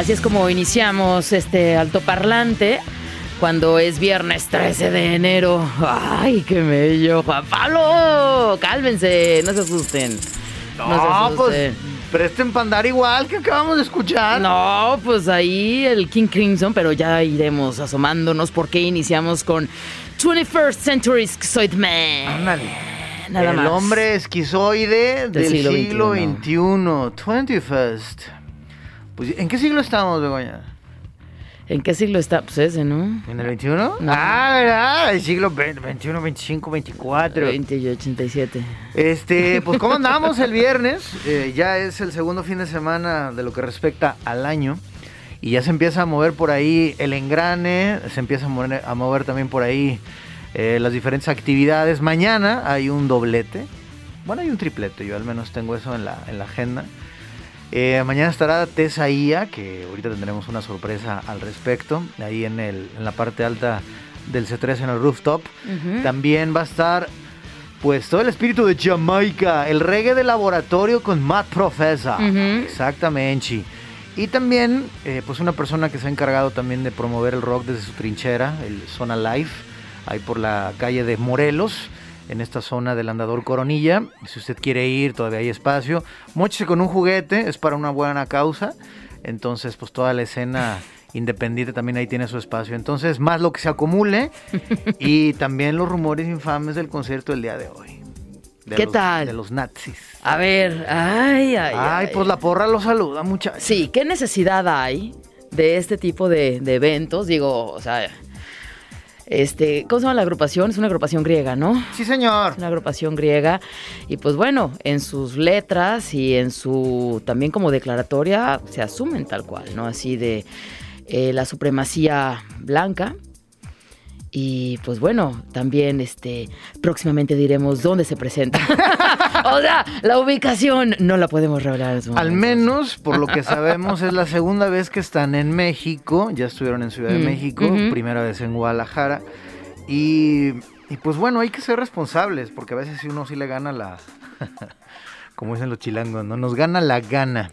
Así es como iniciamos este altoparlante cuando es viernes 13 de enero. ¡Ay, qué bello! Juan Pablo, cálmense, no se asusten. No, pues presten para andar igual que acabamos de escuchar. No, pues ahí el King Crimson, pero ya iremos asomándonos porque iniciamos con 21st Century Schizoid Man. Ándale. Nada el hombre esquizoide del, siglo, siglo XXI. 21st. Pues, ¿En qué siglo estamos, Begoña? ¿En qué siglo está? Pues ese, ¿no? ¿En el 21? Ah, ¿verdad? El siglo 21, 25, 24. 20 y 87. Este, pues ¿cómo andamos el viernes? Eh, ya es el segundo fin de semana de lo que respecta al año. Y ya se empieza a mover por ahí el engrane, se empieza a mover, a mover también por ahí eh, las diferentes actividades. Mañana hay un doblete. Bueno, hay un triplete, yo al menos tengo eso en la, en la agenda. Eh, mañana estará Tesaía, que ahorita tendremos una sorpresa al respecto, ahí en, el, en la parte alta del C3 en el rooftop. También va a estar, pues, todo el espíritu de Jamaica, el reggae de laboratorio con Matt Professor. Exactamente. Y también, eh, pues, una persona que se ha encargado también de promover el rock desde su trinchera, el Zona Life, ahí por la calle de Morelos en esta zona del andador Coronilla. Si usted quiere ir, todavía hay espacio. Móchese con un juguete, es para una buena causa. Entonces, pues toda la escena independiente también ahí tiene su espacio. Entonces, más lo que se acumule y también los rumores infames del concierto del día de hoy. ¿Qué tal? De los nazis. A ver, ay, ay. Ay, pues la porra lo saluda, muchachos. Sí, ¿qué necesidad hay de este tipo de, de eventos? Digo, o sea, este, ¿Cómo se llama la agrupación? Es una agrupación griega, ¿no? Sí, señor. Es una agrupación griega. Y pues bueno, en sus letras y en su también como declaratoria se asumen tal cual, ¿no? Así de eh, la supremacía blanca y pues bueno, también este próximamente diremos dónde se presenta. o sea, la ubicación no la podemos revelar. Al menos, por lo que sabemos, es la segunda vez que están en México. Ya estuvieron en Ciudad de mm, México, primera vez en Guadalajara. Y, pues bueno, hay que ser responsables, porque a veces si uno sí le gana la... como dicen los chilangos, ¿no? Nos gana la gana.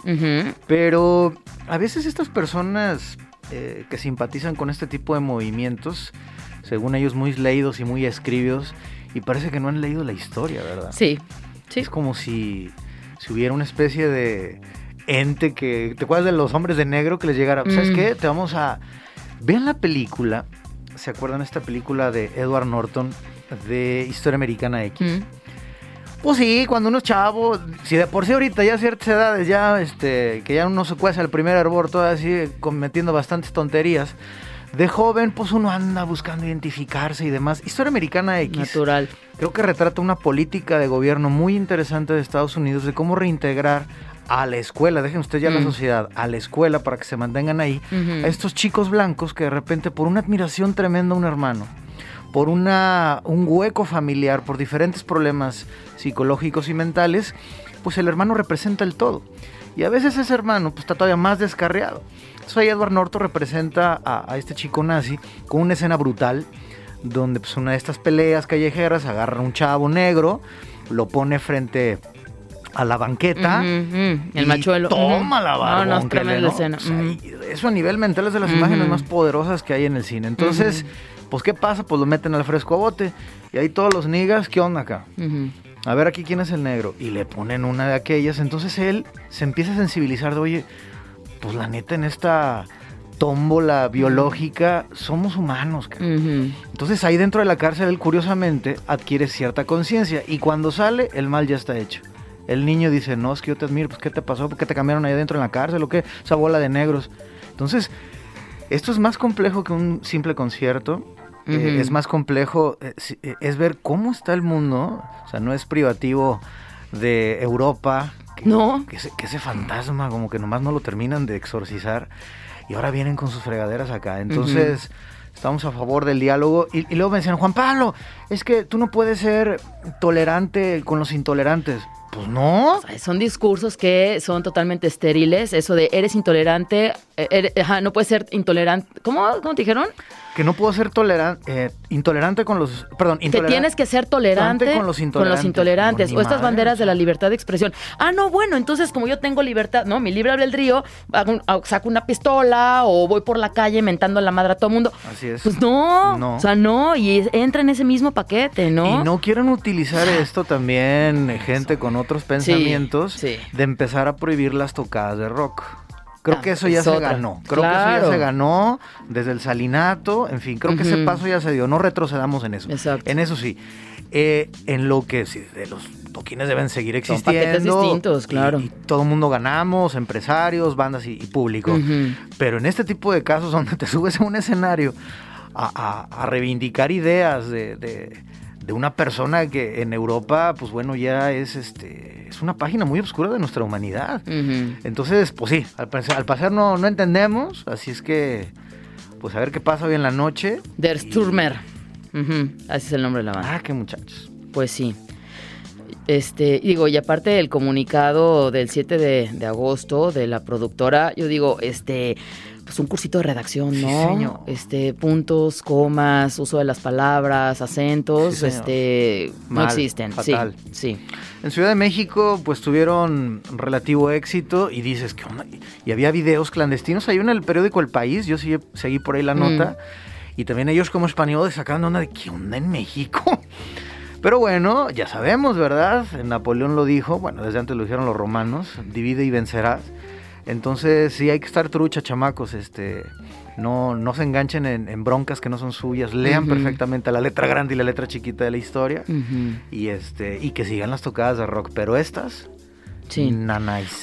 Pero a veces estas personas eh, que simpatizan con este tipo de movimientos según ellos, muy leídos y muy escribidos, y parece que no han leído la historia, ¿verdad? Sí, sí. Es como si, si hubiera una especie de ente que... ¿Te acuerdas de los hombres de negro que les llegara? ¿Sabes mm. qué? Te vamos a... Vean la película, ¿se acuerdan esta película de Edward Norton de Historia Americana X? Mm. Pues sí, cuando uno es chavo, si de por sí ahorita ya a ciertas edades ya, este, que ya uno se cuece al primer hervor, todo así cometiendo bastantes tonterías, de joven, pues uno anda buscando identificarse y demás. Historia Americana X. Natural. Creo que retrata una política de gobierno muy interesante de Estados Unidos de cómo reintegrar a la escuela, dejen ustedes ya la mm. sociedad, a la escuela para que se mantengan ahí, a estos chicos blancos que de repente por una admiración tremenda a un hermano, por una, un hueco familiar, por diferentes problemas psicológicos y mentales, pues el hermano representa el todo. Y a veces ese hermano pues, está todavía más descarriado. Entonces ahí Edward Norton representa a, este chico nazi con una escena brutal donde pues una de estas peleas callejeras agarra a un chavo negro, lo pone frente a la banqueta. El machuelo. Toma la barba. No, no, escena. eso a nivel mental es de las imágenes más poderosas que hay en el cine. Entonces, pues, ¿qué pasa? Pues lo meten al fresco a bote. Y ahí todos los niggas, ¿qué onda acá? A ver aquí quién es el negro. Y le ponen una de aquellas. Entonces él se empieza a sensibilizar de, oye, pues la neta en esta tómbola biológica somos humanos. Entonces ahí dentro de la cárcel él curiosamente adquiere cierta conciencia y cuando sale el mal ya está hecho. El niño dice, no, es que yo te admiro, pues ¿qué te pasó? ¿Por qué te cambiaron ahí adentro en la cárcel o qué? Esa bola de negros. Entonces, Esto es más complejo que un simple concierto. Eh, es más complejo, eh, eh, es ver cómo está el mundo. O sea, no es privativo de Europa. Que, No. Que ese, que ese fantasma como que nomás no lo terminan de exorcizar. Y ahora vienen con sus fregaderas acá. Entonces, estamos a favor del diálogo. Y, y luego me decían, Juan Pablo, es que tú no puedes ser tolerante con los intolerantes. Pues no. O sea, Son discursos que son totalmente estériles. Eso de eres intolerante, eh, eres- ajá, no puedes ser intolerante. ¿Cómo, ¿Cómo te dijeron? Que no puedo ser tolerante, intolerante con los... Perdón, Que intolerante. tienes que ser tolerante con los intolerantes. intolerantes, No, o ni estas madre, banderas o de la libertad de expresión. Ah, no, bueno, entonces como yo tengo libertad, no, mi libre albedrío, saco una pistola o voy por la calle mentando a la madre a todo mundo. Así es. Pues no, No. o sea, no, y entra en ese mismo paquete, ¿no? Y no quieren utilizar esto también eh, gente con otros pensamientos sí. de empezar a prohibir las tocadas de rock. Creo Ah, que eso ya es se otra. ganó. Creo que eso ya se ganó desde el salinato. En fin, creo que ese paso ya se dio. No retrocedamos en eso. Exacto. En eso sí. Eh, en lo que sí, de los toquines deben seguir Son existiendo. paquetes distintos, y- claro. Y, todo el mundo ganamos, empresarios, bandas y, y público. Pero en este tipo de casos donde te subes a un escenario a, a- a reivindicar ideas de, de- de una persona que en Europa, pues bueno, ya es este es una página muy oscura de nuestra humanidad. Entonces, pues sí, al parecer no, no entendemos, así es que, pues a ver qué pasa hoy en la noche. Der Y- Sturmer. Ujú, Así es el nombre de la banda. Ah, qué muchachos. Pues sí. Este, digo, y aparte el comunicado del 7 de, de agosto de la productora, yo digo, este, pues un cursito de redacción, Sí, ¿no? señor. Este, puntos, comas, uso de las palabras, acentos, Sí, este, no existen. fatal. Sí, sí. En Ciudad de México, pues tuvieron relativo éxito y dices, ¿qué onda? Y había videos clandestinos. Hay uno en el periódico El País, yo sí seguí por ahí la Mm. nota. Y también ellos como españoles sacaban onda de, ¿qué onda en México? Pero bueno, ya sabemos, ¿verdad? Napoleón lo dijo, bueno, desde antes lo dijeron los romanos, divide y vencerás. Entonces sí hay que estar trucha, chamacos, este, no, no se enganchen en, en broncas que no son suyas, lean perfectamente la letra grande y la letra chiquita de la historia y este y que sigan las tocadas de rock, pero estas sí.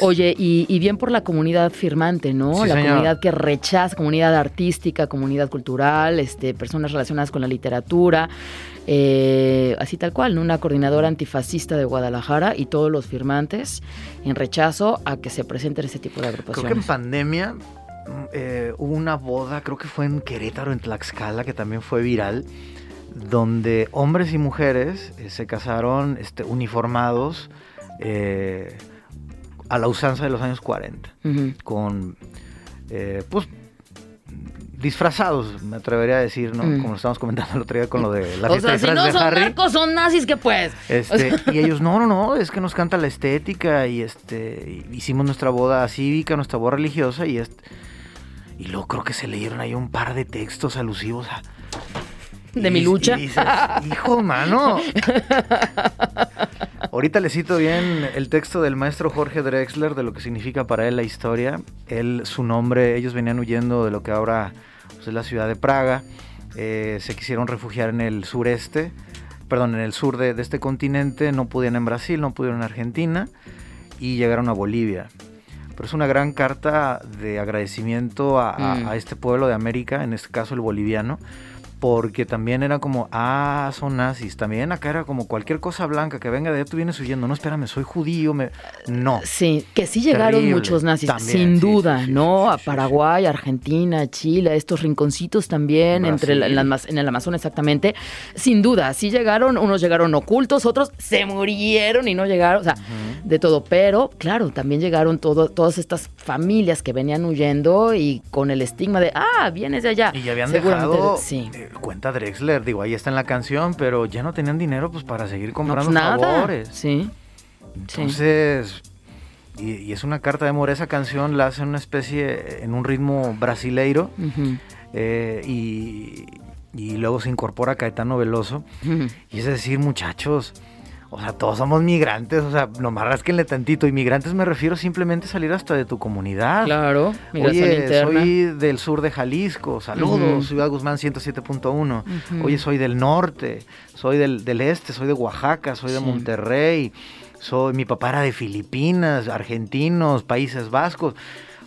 Oye, y, y bien por la comunidad firmante, ¿no? Sí, la señor. comunidad que rechaza, comunidad artística, comunidad cultural, este, personas relacionadas con la literatura, eh, así tal cual, ¿no? Una coordinadora antifascista de Guadalajara y todos los firmantes en rechazo a que se presenten ese tipo de creo que en agrupaciones. pandemia mm, eh, hubo una boda, creo que fue en Querétaro, en Tlaxcala, que también fue viral, donde hombres y mujeres eh, se casaron este, uniformados a la usanza de los años 40. Ujú. con pues disfrazados, me atrevería a decir, ¿no? Mm. Como lo estábamos comentando el otro día con lo de la O sea, si no son Harry. narcos, son nazis, ¿qué pues? Este, y ellos, no, no, no, es que nos canta la estética y este hicimos nuestra boda cívica, nuestra boda religiosa y este, y luego creo que se leyeron ahí un par de textos alusivos a De y- mi lucha. y dices, Hijo, mano. Ahorita le cito bien el texto del maestro Jorge Drexler de lo que significa para él la historia. Él, su nombre, ellos venían huyendo de lo que ahora pues, es la ciudad de Praga. Eh, se quisieron refugiar en el sureste, perdón, en el sur de, de este continente. No pudieron en Brasil, no pudieron en Argentina y llegaron a Bolivia. Pero es una gran carta de agradecimiento a, a- Mm. a este pueblo de América, en este caso el boliviano, porque también era como, ah, son nazis. También acá era como cualquier cosa blanca que venga de allá, tú vienes huyendo. No, espérame, soy judío. Me... No. Sí, que sí llegaron Terrible. muchos nazis, También, sin sí, duda, sí, ¿no? sí, a Paraguay, Argentina, Chile, a estos rinconcitos también, entre en, el Amazonas exactamente. Sin duda, sí llegaron, unos llegaron ocultos, otros se murieron y no llegaron, o sea, de todo. Pero, claro, también llegaron todo, todas estas familias que venían huyendo y con el estigma de, ah, vienes de allá. Y ya habían dejado, Sí. eh, cuenta Drexler, digo, ahí está en la canción, pero ya no tenían dinero pues para seguir No, comprando pues nada. favores. Sí. sí. Entonces, y, y es una carta de amor. Esa canción la hace en una especie, en un ritmo brasileiro, eh, y, y luego se incorpora Caetano Veloso. Y es decir, muchachos, o sea, todos somos migrantes, o sea, nomás rasquenle tantito. Inmigrantes me refiero simplemente a salir hasta de tu comunidad. Claro, migración Oye, interna. soy del sur de Jalisco, saludos, Ujú. Ciudad Guzmán 107.1. Ujú. Oye, soy del norte, soy del, del este, soy de Oaxaca, soy de Sí. Monterrey, soy, mi papá era de Filipinas, argentinos, Países Vascos,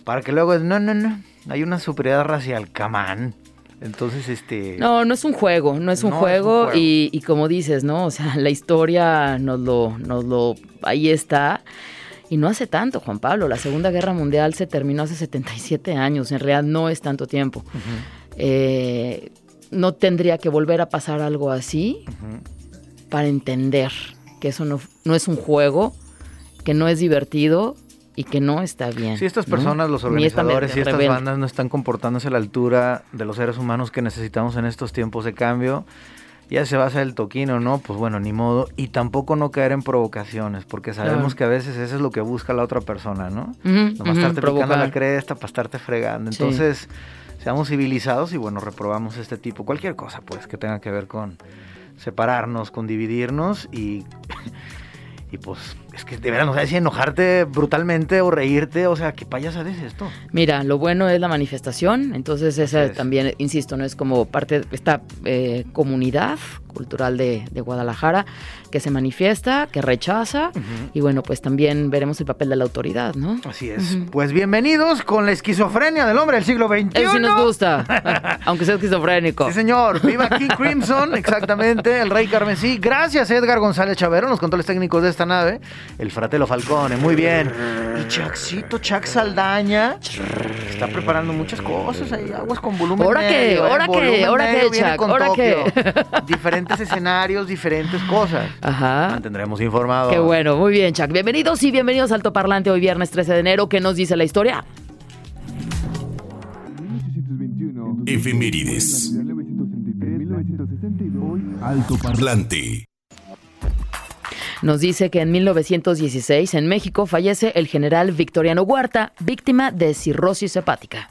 para que luego no, no, no, hay una superioridad racial, camán. Entonces, este... No, no es un juego, no es un, juego, Y, como dices, ¿no? O sea, la historia nos lo, nos lo, ahí está. Y no hace tanto, Juan Pablo. La Segunda Guerra Mundial se terminó hace 77 años. En realidad no es tanto tiempo. Eh, no tendría que volver a pasar algo así para entender que eso no, no es un juego, que no es divertido y que no está bien. Si estas personas, los organizadores y estas bandas no están comportándose a la altura de los seres humanos que necesitamos en estos tiempos de cambio, ya se va a hacer el toquino, ¿no? Pues bueno, ni modo. Y tampoco no caer en provocaciones, porque sabemos que a veces eso es lo que busca la otra persona, ¿no? Uh estarte picando la cresta para estarte fregando. Entonces, seamos civilizados y bueno, reprobamos este tipo, cualquier cosa, pues, que tenga que ver con separarnos, con dividirnos y Y pues es que de verdad no sabes si enojarte brutalmente o reírte, o sea, ¿qué payasada es esto? Mira, lo bueno es la manifestación, entonces esa también, insisto, no es como parte de esta eh, comunidad cultural de, Guadalajara que se manifiesta, que rechaza y bueno, pues también veremos el papel de la autoridad, ¿no? Así es. Pues bienvenidos con la esquizofrenia del hombre del siglo XXI. Eso sí nos gusta, aunque sea esquizofrénico. Sí, señor. Viva King Crimson, exactamente, el rey carmesí. Gracias Edgar González Chavero, los controles técnicos de esta nave. El fratelo Falcone, muy bien. Y Chaxito, Chac Saldaña, está preparando muchas cosas ahí, aguas con volumen ¿Ahora qué? ¿eh? ¿Ahora qué? ¿Ahora qué, Chac? Diferentes escenarios, diferentes cosas. Ajá. Mantendremos informado. Qué bueno, muy bien, Chac. Bienvenidos y bienvenidos al Parlante hoy viernes 13 de enero. ¿Qué nos dice la historia? Efemérides. Alto Parlante. Nos dice que en 1916 en México fallece el general Victoriano Huerta, víctima de cirrosis hepática.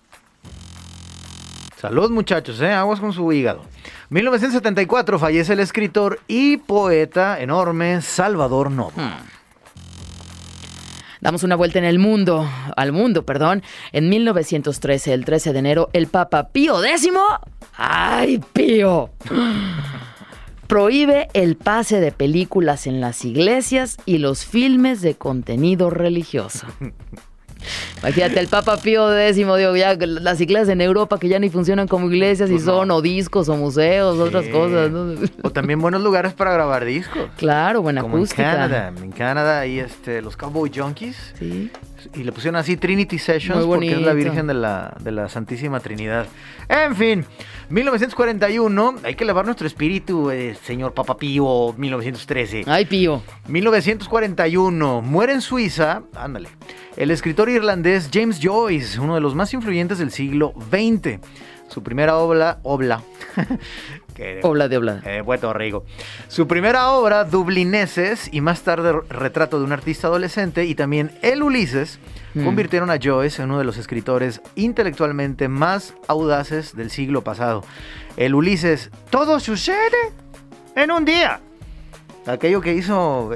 Salud muchachos, ¿eh? aguas con su hígado. 1974 fallece el escritor y poeta enorme Salvador Novo. Hmm. Damos una vuelta en el mundo, al mundo, perdón. En 1913, el 13 de enero, el Papa Pío X. ¡Ay, Pío! Prohíbe el pase de películas en las iglesias y los filmes de contenido religioso. Imagínate, el Papa Pío X, digo, ya las iglesias en Europa que ya ni funcionan como iglesias y pues son o discos o museos, otras cosas. O también buenos lugares para grabar discos. Claro, buena como acústica. En Canadá, en Canadá y este, los Cowboy Junkies. Sí. Y le pusieron así Trinity Sessions porque es la Virgen de la, de la Santísima Trinidad. En fin, 1941, hay que elevar nuestro espíritu, eh, señor Papa Pío, 1913. Ay, Pío. 1941, muere en Suiza, ándale, el escritor irlandés James Joyce, uno de los más influyentes del siglo XX. Su primera obra, obla, obla de obla. Eh, Puerto Rico. Su primera obra, Dublineses, y más tarde Retrato de un artista adolescente, y también El Ulises, mm. convirtieron a Joyce en uno de los escritores intelectualmente más audaces del siglo pasado. El Ulises, todo sucede en un día. Aquello que hizo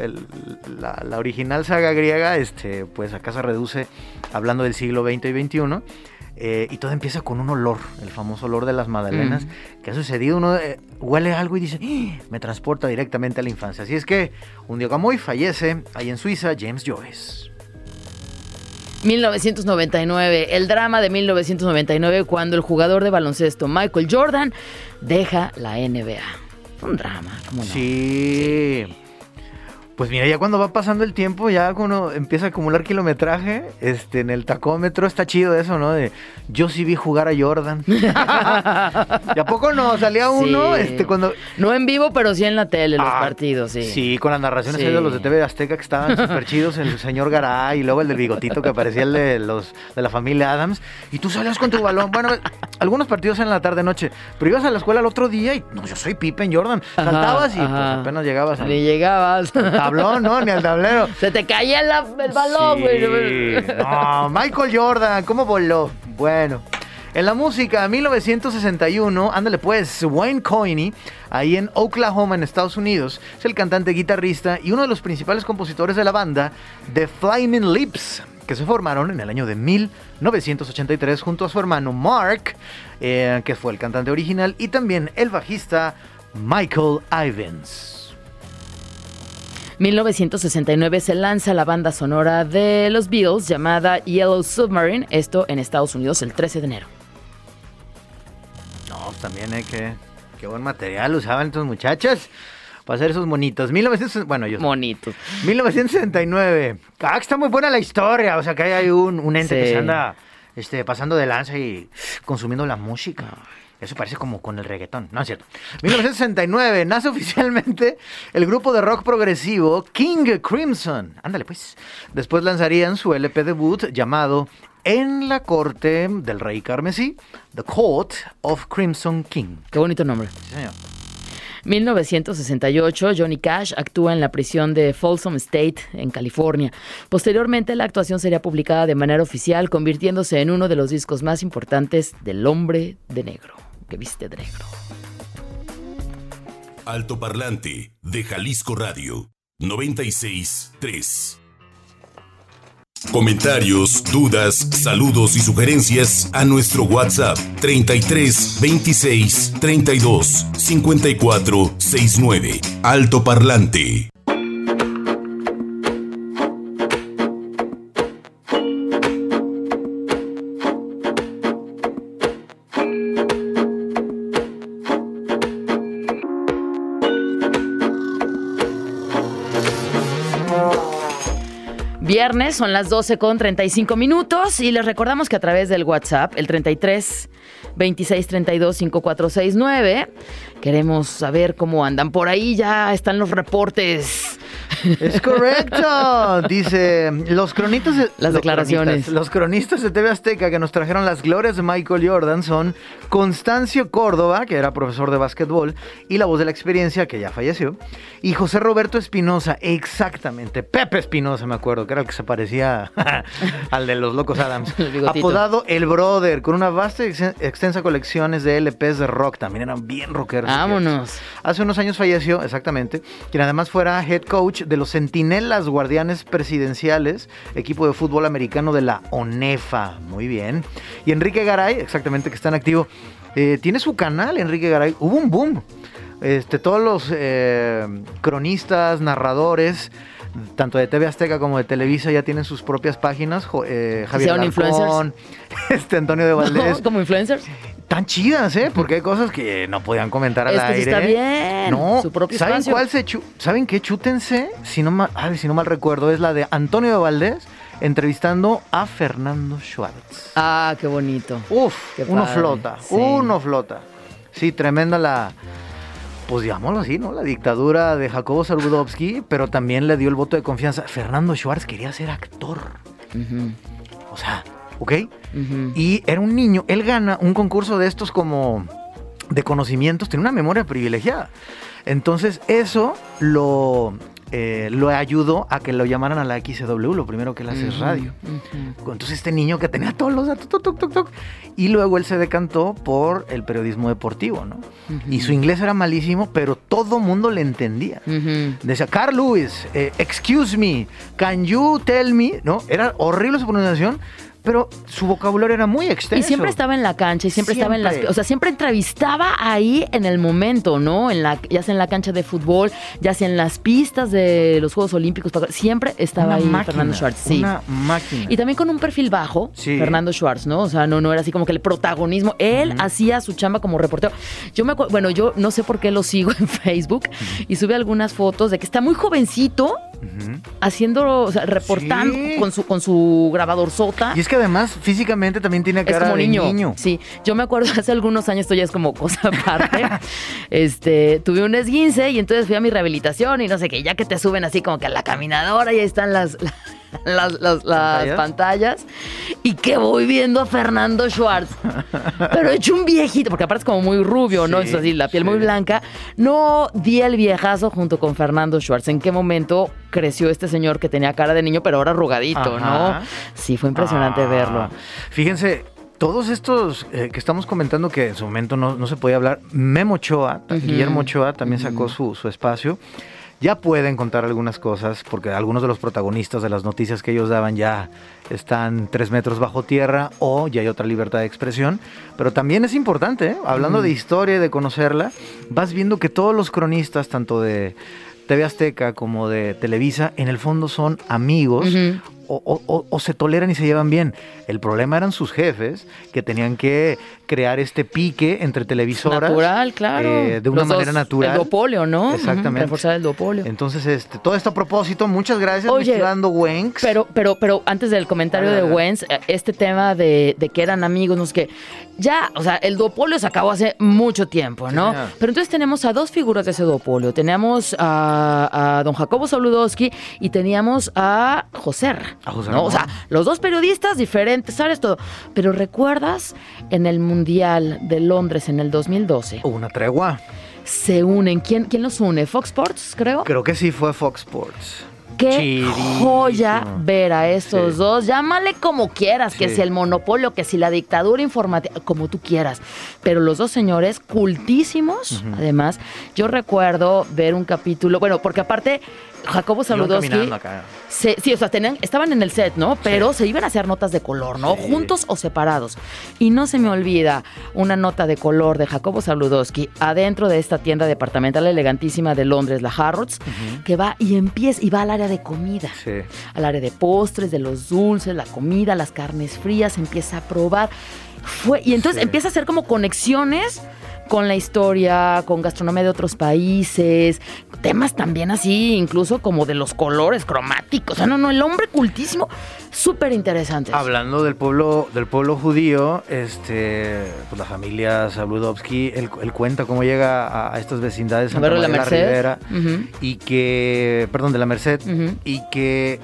la, la, original saga griega, este, pues acá se reduce hablando del siglo XX y XXI. Eh, y todo empieza con un olor, el famoso olor de las magdalenas, que ha sucedido, uno eh, huele algo y dice, ¡Ah! me transporta directamente a la infancia. Así es que un día como hoy fallece ahí en Suiza James Joyce. 1999, el drama de 1999 cuando el jugador de baloncesto Michael Jordan deja la NBA. Un drama, ¿cómo no? sí. Pues mira, ya cuando va pasando el tiempo, ya cuando empieza a acumular kilometraje, este, en el tacómetro está chido eso, ¿no? De yo sí vi jugar a Jordan. ¿Y a poco no? Salía uno, este, cuando. No en vivo, pero sí en la tele, los ah, partidos, sí. Sí, con las narraciones de los de TV Azteca que estaban súper chidos, el señor Garay y luego el del bigotito que aparecía el de los de la familia Adams. Y tú salías con tu balón. Bueno, algunos partidos en la tarde noche, pero ibas a la escuela el otro día y no, yo soy Pippen Jordan. Saltabas y pues, apenas llegabas. A, Ni llegabas tablón, ¿no? Ni al tablero. Se te caía el, balón, güey. No, Michael Jordan, ¿cómo voló? Bueno. En la música, 1961, ándale pues, Wayne Coyne, ahí en Oklahoma, en Estados Unidos, es el cantante, guitarrista y uno de los principales compositores de la banda, The Flaming Lips, que se formaron en el año de 1983 junto a su hermano Mark, eh, que fue el cantante original, y también el bajista Michael Ivins. 1969 se lanza la banda sonora de los Beatles llamada Yellow Submarine, esto en Estados Unidos el 13 de enero. No, también hay que... Qué buen material usaban estos muchachos para hacer esos monitos. 1900, bueno, yo... Monitos. 1969. Ah, que está muy buena la historia. O sea, que hay un, un ente que se anda este, pasando de lanza y consumiendo la música. Eso parece como con el reggaetón. No es cierto. 1969 nace oficialmente el grupo de rock progresivo King Crimson. Ándale, pues. Después lanzarían su LP debut llamado En la corte del rey carmesí, The Court of Crimson King. Qué bonito nombre. Sí, señor. 1968, Johnny Cash actúa en la prisión de Folsom State, en California. Posteriormente, la actuación sería publicada de manera oficial, convirtiéndose en uno de los discos más importantes del hombre de negro, que viste de negro. Alto Parlante de Jalisco Radio 96.3. Comentarios, dudas, saludos y sugerencias a nuestro WhatsApp 33 26 32 54 69. Alto Parlante. Viernes son las 12 con 35 minutos y les recordamos que a través del WhatsApp, el 33 26 32 5469, queremos saber cómo andan. Por ahí ya están los reportes. Es correcto. Dice, los cronistas... de- Las declaraciones. cronistas- los cronistas de TV Azteca que nos trajeron las glorias de Michael Jordan son Constancio Córdoba, que era profesor de básquetbol, y la voz de la experiencia, que ya falleció, y José Roberto Espinosa, exactamente, Pepe Espinosa, me acuerdo, que era el que se parecía al de los Locos Adams, El apodado El Brother, con una vasta y ex- extensa colecciones de LPs de rock, también eran bien rockeros. Vámonos. Hace unos años falleció, exactamente, quien además fuera head coach de los Centinelas Guardianes Presidenciales, equipo de fútbol americano de la ONEFA. Muy bien. Y Enrique Garay, exactamente, que está en activo, eh, tiene su canal, Enrique Garay. Hubo un boom. Este, todos los eh, cronistas, narradores, tanto de TV Azteca como de Televisa, ya tienen sus propias páginas. Jo- eh, Javier. Alarcón, este Antonio de Valdés. Como influencers. Tan chidas, ¿eh? Porque hay cosas que no podían comentar al Es que aire. está bien, No, su propio ¿saben espacio. cuál se chu- ¿Saben qué? Chútense, si no, mal, ay, si no mal recuerdo, es la de Antonio de Valdés entrevistando a Fernando Schwartz. Ah, qué bonito. Uf, Qué uno flota, sí. uno flota. Sí, tremenda la, pues digámoslo así, ¿no? La dictadura de Jacobo Saludowski, pero también le dio el voto de confianza. Fernando Schwartz quería ser actor. O sea, ¿ok? Y era un niño, él gana un concurso de estos como de conocimientos, tiene una memoria privilegiada. Entonces eso lo, eh, lo ayudó a que lo llamaran a la XW, lo primero que él hace es radio. Entonces este niño que tenía todos los datos, y luego él se decantó por el periodismo deportivo, ¿no? Y su inglés era malísimo, pero todo mundo le entendía. Decía, Carl Lewis, eh, excuse me, can you tell me? ¿No? Era horrible su pronunciación, pero su vocabulario era muy extenso. Y siempre estaba en la cancha y siempre, estaba en las... O sea, siempre entrevistaba ahí en el momento, ¿no? En la, ya sea en la cancha de fútbol, ya sea en las pistas de los Juegos Olímpicos. Siempre estaba Una ahí máquina, Fernando Schwartz. Sí. Una máquina. Y también con un perfil bajo, Sí. Fernando Schwartz, ¿no? O sea, no, no era así como que el protagonismo. Él hacía su chamba como reportero. Yo me acuerdo, bueno, yo no sé por qué lo sigo en Facebook y sube algunas fotos de que está muy jovencito Haciendo, o sea, reportando Sí. con su con su grabador sota. Y es que además físicamente también tiene Es cara como de niño. niño. Sí, yo me acuerdo hace algunos años, esto ya es como cosa aparte. este, tuve un esguince y entonces fui a mi rehabilitación y no sé qué, ya que te suben así como que a la caminadora y ahí están las, las, las- las ¿Pantallas? pantallas. Y que voy viendo a Fernando Schwartz. Pero hecho un viejito, porque aparte es como muy rubio, ¿no? Sí, Es así, la piel sí. muy blanca. No di el viejazo junto con Fernando Schwartz. ¿En qué momento creció este señor que tenía cara de niño, pero ahora arrugadito, Ajá. ¿no? Sí, fue impresionante Ah, verlo. Fíjense, todos estos eh, que estamos comentando que en su momento no, no se podía hablar, Memo Ochoa, Ujú. Guillermo Ochoa también sacó su, su espacio. Ya pueden contar algunas cosas, porque algunos de los protagonistas de las noticias que ellos daban ya están tres metros bajo tierra o ya hay otra libertad de expresión. Pero también es importante, ¿eh? hablando de historia y de conocerla, vas viendo que todos los cronistas, tanto de TV Azteca como de Televisa, en el fondo son amigos o, se toleran y se llevan bien. El problema eran sus jefes que tenían que crear este pique entre televisoras. Natural, claro. Eh, de una manera natural. El dopolio, ¿no? Exactamente. Reforzar el dopolio. Entonces, este, todo esto a propósito, muchas gracias. Oye, dando Wenks. Pero, pero, pero antes del comentario de Wenks, eh, este tema de, que eran amigos, no sé qué. Ya, o sea, el duopolio se acabó hace mucho tiempo, ¿no? pero entonces tenemos a dos figuras de ese duopolio. Teníamos a, a don Jacobo Saludowski y teníamos a José ¿no? O sea, los dos periodistas diferentes, ¿sabes todo? Pero ¿recuerdas en el Mundial de Londres en el 2012? Una tregua. Se unen. ¿Quién, quién los une? ¿Fox Sports, creo? Creo que sí fue Fox Sports. Qué joya ver a estos dos. Llámale como quieras, que si el monopolio, que si la dictadura informativa, como tú quieras. Pero los dos señores, cultísimos, además. Yo recuerdo ver un capítulo, bueno, porque aparte Jacobo Saludowski. sí, o sea, tenían, estaban en el set, ¿no? Pero se iban a hacer notas de color, ¿no? Juntos o separados. Y no se me olvida una nota de color de Jacobo Saludowski adentro de esta tienda departamental elegantísima de Londres, la Harrods, que va y empieza y va al área de comida. Sí. Al área de postres, de los dulces, la comida, las carnes frías, empieza a probar. Fue, y entonces empieza a hacer como conexiones con la historia, con gastronomía de otros países, temas también así, incluso como de los colores cromáticos. O sea, no, no, el hombre cultísimo, súper interesante. Hablando del pueblo, del pueblo judío, este, pues la familia Saludowski, él, cuenta cómo llega a, estas vecindades Santa María de la, Ribera y que, perdón, de la Merced, y que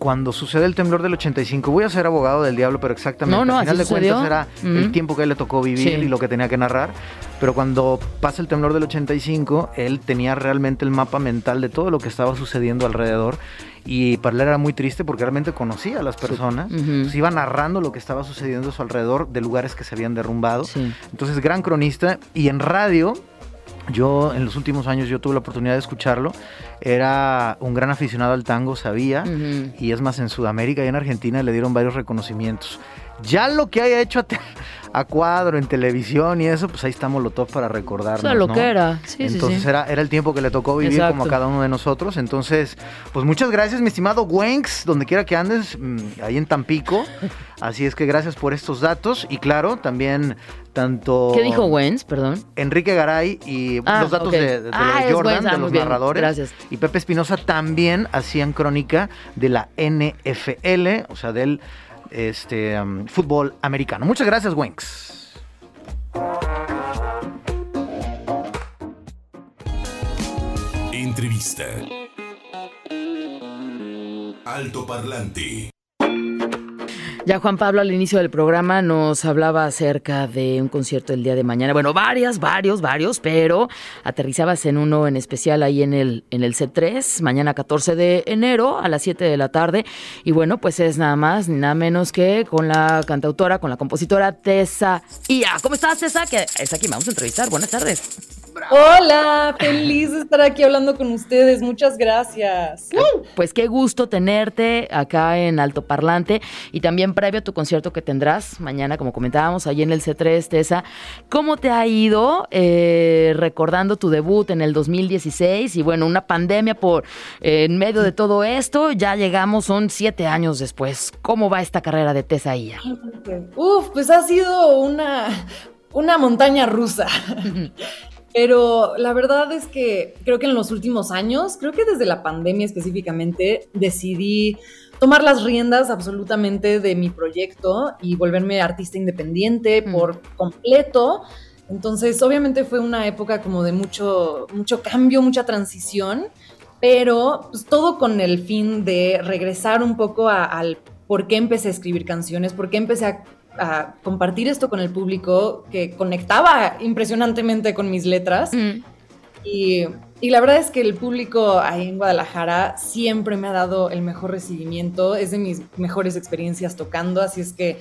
cuando sucede el temblor del 85, voy a ser abogado del diablo, pero exactamente, no, no, al final de cuentas era el tiempo que le tocó vivir y lo que tenía que narrar, pero cuando pasa el temblor del 85, él tenía realmente el mapa mental de todo lo que estaba sucediendo alrededor y para él era muy triste porque realmente conocía a las personas, se iba narrando lo que estaba sucediendo a su alrededor de lugares que se habían derrumbado. Entonces, gran cronista y en radio yo en los últimos años yo tuve la oportunidad de escucharlo. Era un gran aficionado al tango, sabía. Y es más, en Sudamérica y en Argentina le dieron varios reconocimientos. Ya lo que haya hecho a, cuadro en televisión y eso, pues ahí estamos lo top para recordarnos. Claro, lo que era. Sí, Entonces Era, era el tiempo que le tocó vivir como a cada uno de nosotros. Entonces, pues muchas gracias, mi estimado Wenks, donde quiera que andes, mm, ahí en Tampico. Así es que gracias por estos datos. Y claro, también tanto. ¿Qué dijo Wens? Perdón. Enrique Garay y ah, los datos de, de ah, Jordan, de los narradores. Gracias. Y Pepe Espinosa también hacían crónica de la NFL, o sea, del este, fútbol americano. Muchas gracias, Wenks. Entrevista. Alto Parlante. Ya Juan Pablo al inicio del programa nos hablaba acerca de un concierto el día de mañana. Bueno, varias, varios, varios, pero aterrizabas en uno en especial ahí en el, en el C3, mañana 14 de enero a las 7 de la tarde. Y bueno, pues es nada más ni nada menos que con la cantautora, con la compositora Tessa Ia. ¿Cómo estás, Tessa? Que es aquí, vamos a entrevistar. Buenas tardes. Hola, feliz de estar aquí hablando con ustedes. Muchas gracias. Pues qué gusto tenerte acá en Alto Parlante y también previo a tu concierto que tendrás mañana, como comentábamos, allí en el C3, Tessa. ¿Cómo te ha ido eh, recordando tu debut en el 2016 y bueno, una pandemia por en medio de todo esto? Ya llegamos, son siete años después. ¿Cómo va esta carrera de Tessa Ia? Uf, pues ha sido una, una montaña rusa. Pero la verdad es que creo que en los últimos años, creo que desde la pandemia específicamente, decidí tomar las riendas absolutamente de mi proyecto y volverme artista independiente mm. por completo. Entonces, obviamente fue una época como de mucho, mucho cambio, mucha transición, pero pues, todo con el fin de regresar un poco al por qué empecé a escribir canciones, por qué empecé a a compartir esto con el público que conectaba impresionantemente con mis letras. Mm. Y, la verdad es que el público ahí en Guadalajara siempre me ha dado el mejor recibimiento, es de mis mejores experiencias tocando, así es que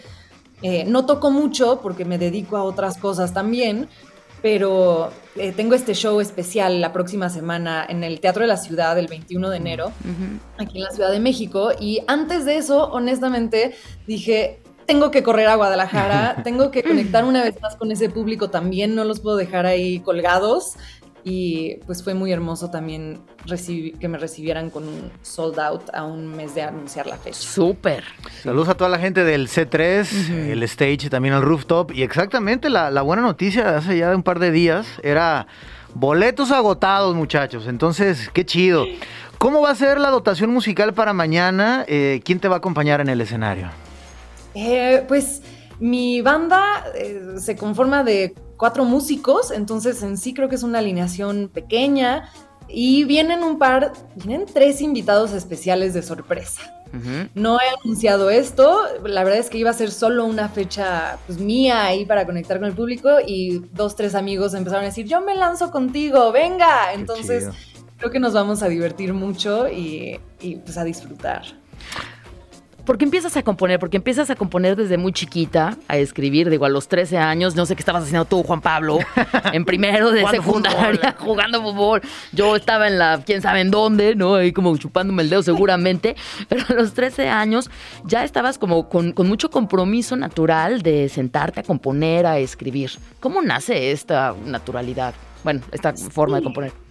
eh, no toco mucho porque me dedico a otras cosas también, pero eh, tengo este show especial la próxima semana en el Teatro de la Ciudad el 21 de enero, aquí en la Ciudad de México, y antes de eso, honestamente, dije, tengo que correr a Guadalajara, tengo que conectar una vez más con ese público también, no los puedo dejar ahí colgados. Y pues fue muy hermoso también que me recibieran con un sold out a un mes de anunciar la fecha. Súper. Saludos a toda la gente del C3, el stage, también el rooftop. Y exactamente la, la buena noticia de hace ya un par de días era boletos agotados, muchachos. Entonces, qué chido. ¿Cómo va a ser la dotación musical para mañana? Eh, ¿Quién te va a acompañar en el escenario? Eh, pues mi banda eh, se conforma de cuatro músicos, entonces en sí creo que es una alineación pequeña y vienen un par, vienen tres invitados especiales de sorpresa. No he anunciado esto, la verdad es que iba a ser solo una fecha pues, mía ahí para conectar con el público y dos, tres amigos empezaron a decir, yo me lanzo contigo, venga. Entonces creo que nos vamos a divertir mucho y, y pues a disfrutar. ¿Por qué empiezas a componer? Porque empiezas a componer desde muy chiquita, a escribir, digo, a los 13 años, no sé qué estabas haciendo tú, Juan Pablo, en primero de secundaria, jugando fútbol. Yo estaba en la, quién sabe en dónde, ¿no? Ahí como chupándome el dedo seguramente, pero a los 13 años ya estabas como con, con mucho compromiso natural de sentarte a componer, a escribir. ¿Cómo nace esta naturalidad? Bueno, esta forma de componer.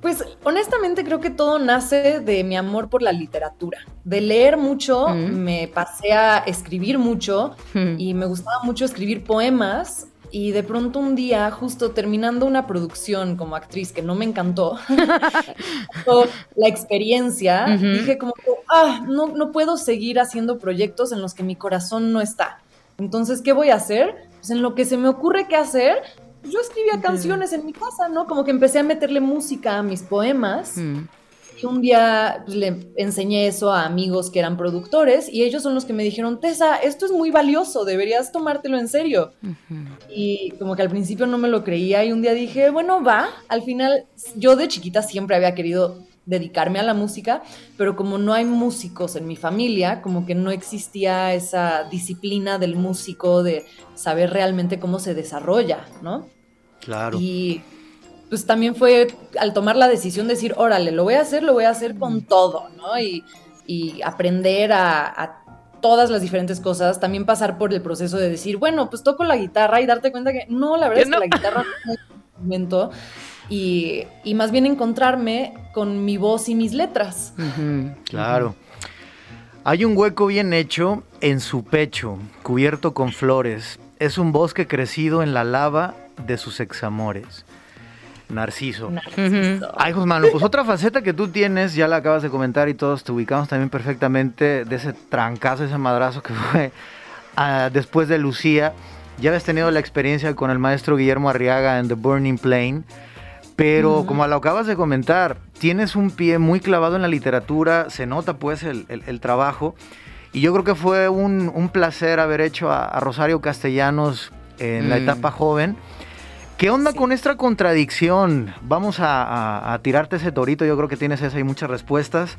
Pues honestamente creo que todo nace de mi amor por la literatura. De leer mucho, me pasé a escribir mucho y me gustaba mucho escribir poemas. Y de pronto un día, justo terminando una producción como actriz que no me encantó, la experiencia, dije como, ah, no, no puedo seguir haciendo proyectos en los que mi corazón no está. Entonces, ¿qué voy a hacer? Pues en lo que se me ocurre qué hacer, yo escribía canciones en mi casa, ¿no? Como que empecé a meterle música a mis poemas. Mm. Y un día pues, le enseñé eso a amigos que eran productores y ellos son los que me dijeron, Tessa, esto es muy valioso, deberías tomártelo en serio. Y como que al principio no me lo creía y un día dije, bueno, va. Al final, yo de chiquita siempre había querido dedicarme a la música, pero como no hay músicos en mi familia, como que no existía esa disciplina del músico de saber realmente cómo se desarrolla, ¿no? Claro. Y pues también fue al tomar la decisión de decir, órale, lo voy a hacer, lo voy a hacer con todo, ¿no? Y, aprender a, todas las diferentes cosas, también pasar por el proceso de decir, bueno, pues toco la guitarra y darte cuenta que no, la verdad es que la guitarra no es un instrumento y, más bien encontrarme con mi voz y mis letras. claro. Hay un hueco bien hecho en su pecho, cubierto con flores. Es un bosque crecido en la lava de sus examores. Narciso. Narciso. Ay, Josmano, pues otra faceta que tú tienes, ya la acabas de comentar y todos te ubicamos también perfectamente de ese trancazo, ese madrazo que fue ah, después de Lucía. Ya habías tenido la experiencia con el maestro Guillermo Arriaga en The Burning Plain. Pero como lo acabas de comentar, tienes un pie muy clavado en la literatura, se nota pues el, trabajo. Y yo creo que fue un, placer haber hecho a, Rosario Castellanos en la mm. etapa joven. ¿Qué onda con esta contradicción? Vamos a, tirarte ese torito, yo creo que tienes esa y muchas respuestas.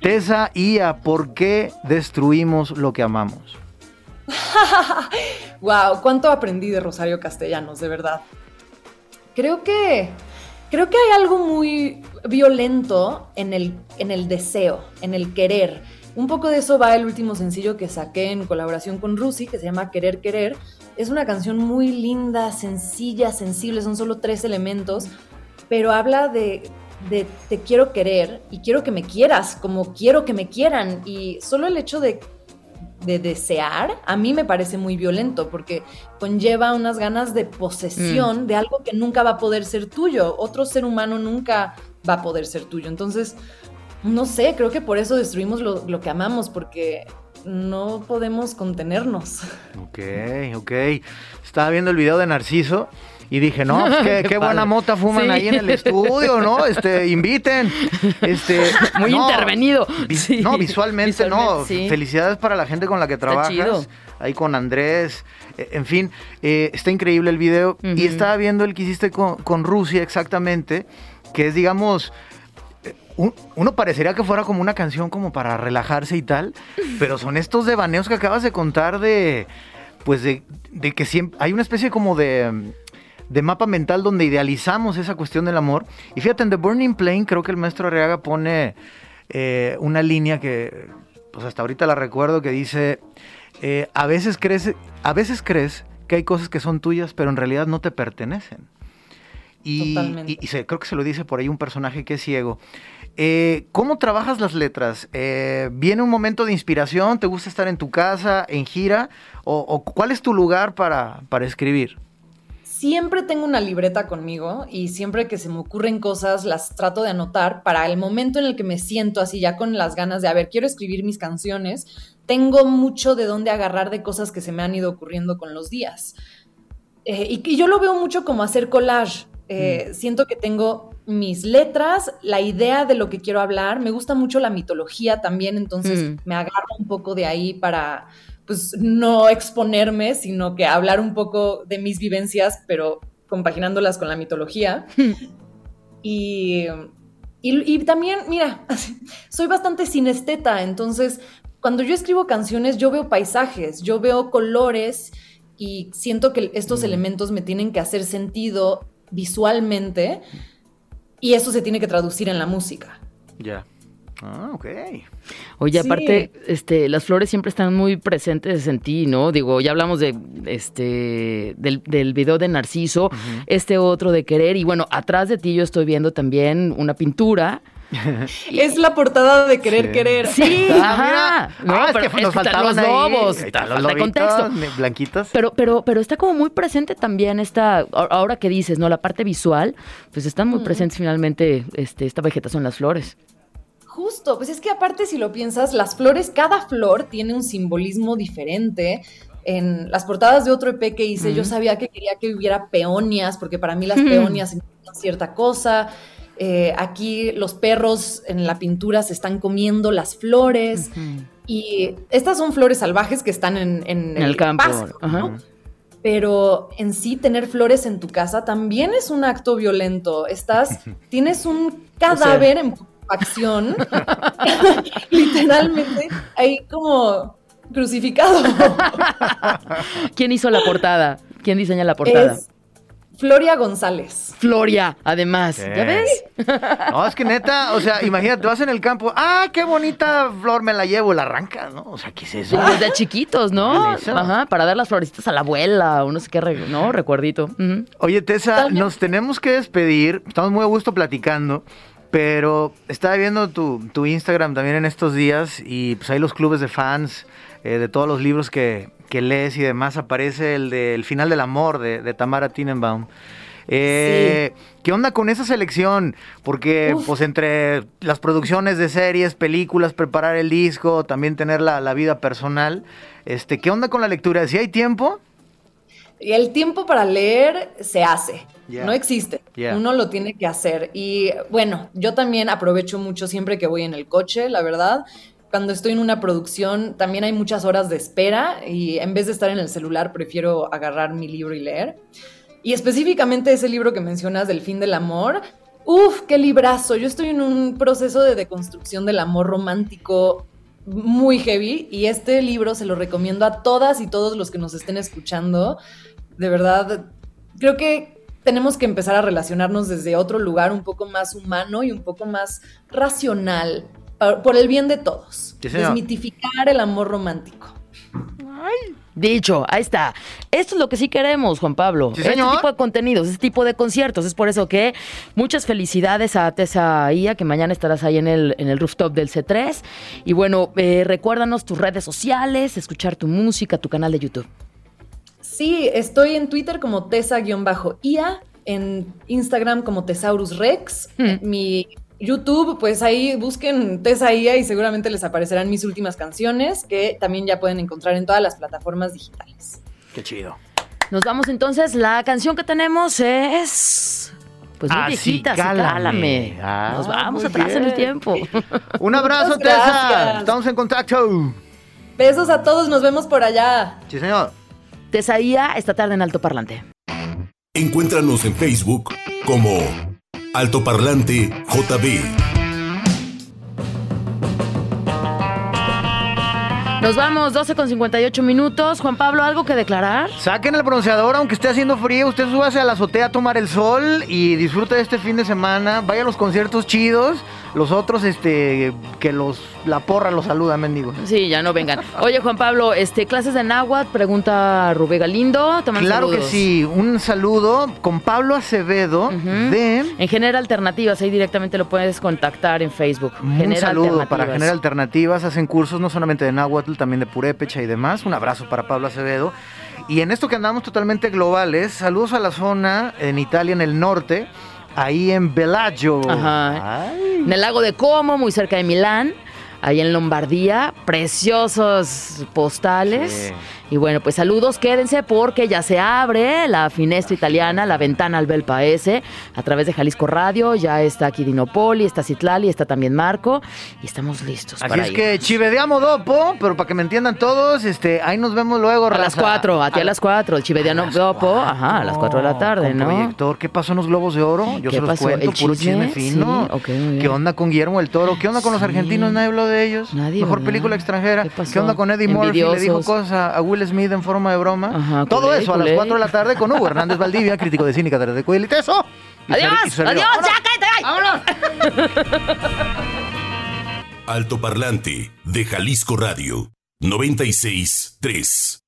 Tessa y a por qué destruimos lo que amamos. wow, cuánto aprendí de Rosario Castellanos, de verdad. Creo que Creo que hay algo muy violento en el, en el deseo, en el querer. Un poco de eso va el último sencillo que saqué en colaboración con Rusi, que se llama Querer Querer. Es una canción muy linda, sencilla, sensible, son solo tres elementos, pero habla de, de te quiero querer y quiero que me quieras como quiero que me quieran. Y solo el hecho de de desear, a mí me parece muy violento porque conlleva unas ganas de posesión mm. de algo que nunca va a poder ser tuyo. Otro ser humano nunca va a poder ser tuyo. Entonces, no sé, creo que por eso destruimos lo, lo que amamos, porque no podemos contenernos. Ok, ok. Estaba viendo el video de Narciso y dije, no, pues, qué, buena mota fuman ahí en el estudio, ¿no? Este, inviten. Este, Muy intervenido. no, visualmente, no. Felicidades para la gente con la que trabajas. Ahí con Andrés. E, en fin, eh, está increíble el video. Y estaba viendo el que hiciste con, Rusia exactamente, que es, digamos, eh, uno parecería que fuera como una canción como para relajarse y tal, pero son estos devaneos que acabas de contar de, pues de, de que siempre hay una especie como de de mapa mental donde idealizamos esa cuestión del amor. Y fíjate, en The Burning Plane creo que el maestro Arriaga pone eh, una línea que, pues hasta ahorita la recuerdo, que dice, eh, a, veces crees, a veces crees que hay cosas que son tuyas, pero en realidad no te pertenecen. Y, y- y se- creo que se lo dice por ahí un personaje que es ciego. Eh, ¿Cómo trabajas las letras? Eh, ¿Viene un momento de inspiración? ¿Te gusta estar en tu casa, en gira? ¿O, o cuál es tu lugar para, para escribir? Siempre tengo una libreta conmigo y siempre que se me ocurren cosas las trato de anotar para el momento en el que me siento así ya con las ganas de, a ver, quiero escribir mis canciones, tengo mucho de dónde agarrar de cosas que se me han ido ocurriendo con los días. Eh, y, y yo lo veo mucho como hacer collage. Eh, Siento que tengo mis letras, la idea de lo que quiero hablar, me gusta mucho la mitología también, entonces Mm. me agarro un poco de ahí para pues no exponerme, sino que hablar un poco de mis vivencias, pero compaginándolas con la mitología. y, y, y también, mira, soy bastante sinesteta, entonces cuando yo escribo canciones yo veo paisajes, yo veo colores y siento que estos elementos me tienen que hacer sentido visualmente y eso se tiene que traducir en la música. Ya. Ah, ok. Oye, Sí. aparte, este, las flores siempre están muy presentes en ti, ¿no? Digo, ya hablamos de este del, del video de Narciso, este otro de querer, y bueno, atrás de ti yo estoy viendo también una pintura. Es la portada de Querer Sí. Querer. Sí, Ah, ajá. mira. Ah, es pero que nos faltaban los lobos, Ahí está- los lobitos, contexto. blanquitos. Pero, pero, pero está como muy presente también esta, ahora que dices, ¿no? La parte visual, pues están muy presentes finalmente este, esta vegetación, las flores. Justo, pues es que aparte si lo piensas, las flores, cada flor tiene un simbolismo diferente. En las portadas de otro EP que hice, yo sabía que quería que hubiera peonias, porque para mí las peonias significan cierta cosa. Eh, aquí los perros en la pintura se están comiendo las flores. Y estas son flores salvajes que están en, en En el campo, pasto, ¿no? Pero en sí tener flores en tu casa también es un acto violento. Estás, tienes un cadáver en acción, literalmente, ahí como crucificado. ¿Quién hizo la portada? ¿Quién diseña la portada? es Floria González. Floria, además. ¿Ya ves? No, es que neta, o sea, imagínate, vas en el campo, ah, qué bonita flor, me la llevo, la arranca, ¿no? O sea, ¿qué es eso? Desde chiquitos, ¿no? Ajá, para dar las florecitas a la abuela o no sé qué, re- ¿no? Recuerdito. Oye, Tessa, Totalmente. nos tenemos que despedir, estamos muy a gusto platicando, pero estaba viendo tu, tu Instagram también en estos días y pues hay los clubes de fans eh, de todos los libros que, que lees y demás, aparece el de El final del amor de, de Tamara Tinenbaum. Eh, ¿Qué onda con esa selección? Porque Uf. pues entre las producciones de series, películas, preparar el disco, también tener la, la vida personal, este, ¿qué onda con la lectura? ¿Si hay tiempo? Y el tiempo para leer se hace, No existe. Ya. Uno lo tiene que hacer. Y bueno, yo también aprovecho mucho siempre que voy en el coche, la verdad. Cuando estoy en una producción, también hay muchas horas de espera y en vez de estar en el celular, prefiero agarrar mi libro y leer. Y específicamente ese libro que mencionas del fin del amor, ¡Uf, qué librazo! Yo estoy en un proceso de deconstrucción del amor romántico muy heavy y este libro se lo recomiendo a todas y todos los que nos estén escuchando. De verdad, creo que tenemos que empezar a relacionarnos desde otro lugar un poco más humano y un poco más racional, por el bien de todos. Sí. Desmitificar el amor romántico. Dicho, ahí está. Esto es lo que sí queremos, Juan Pablo. Sí, este tipo de contenidos, este tipo de conciertos. Es por eso que muchas felicidades a Tessa Ia, que mañana estarás ahí en el, en el rooftop del C3. Y bueno, eh, recuérdanos tus redes sociales, escuchar tu música, tu canal de YouTube. Sí, estoy en Twitter como Tesa-IA, en Instagram como Tesaurus Rex, Hmm. mi YouTube, pues ahí busquen Tesa IA y seguramente les aparecerán mis últimas canciones que también ya pueden encontrar en todas las plataformas digitales. Qué chido. Nos vamos entonces. La canción que tenemos es. Pues muy Así, viejita, así, cálame. cálame. Ah, Nos vamos atrás en el tiempo. Un abrazo, Tessa. Estamos en contacto. Besos a todos, nos vemos por allá. Sí, señor. Tessa Ia, esta tarde en Alto Parlante. Encuéntranos en Facebook como Altoparlante JB. Nos vamos, 12 con 58 minutos. Juan Pablo, ¿algo que declarar? Saquen el bronceador, aunque esté haciendo frío. Usted súbase a la azotea a tomar el sol y disfrute de este fin de semana. Vaya a los conciertos chidos. Los otros, este, que los la porra los saluda, mendigo. Sí, ya no vengan. Oye, Juan Pablo, este, clases de náhuatl, pregunta Rubén Galindo. Claro que sí, un saludo con Pablo Acevedo de... En Genera Alternativas, ahí directamente lo puedes contactar en Facebook. Un saludo para Genera Alternativas, hacen cursos no solamente de náhuatl, también de purépecha y demás. Un abrazo para Pablo Acevedo. Y en esto que andamos totalmente globales, saludos a la zona en Italia, en el norte, ahí en Bellagio. En el lago de Como, muy cerca de Milán ahí en Lombardía, preciosos postales. Y bueno, pues saludos, quédense porque ya se abre la finestra italiana, la ventana al Belpaese, a través de Jalisco Radio. Ya está aquí Dinopoli, está Citlali, está también Marco. Y estamos listos. Así es que chivedeamo dopo, pero para que me entiendan todos, este, ahí nos vemos luego. A las cuatro, a ti a, las cuatro. El chivedeamo dopo, ajá, a las cuatro de la tarde, ¿no? Proyector, ¿qué pasó en los Globos de Oro? Yo se los cuento, puro chisme fino. ¿Qué onda con Guillermo del Toro? ¿Qué onda con los argentinos? Nadie habló de ellos. Nadie. Mejor película extranjera. ¿Qué, onda con Eddie Murphy? Le dijo cosas a Will Smith en forma de broma. Todo eso a las 4 de la tarde con Hugo Hernández Valdivia, crítico de cine, catedrático de Cueliteso. Adiós, adiós, ya cállate. Vámonos. Alto Parlante de Jalisco Radio 96 3.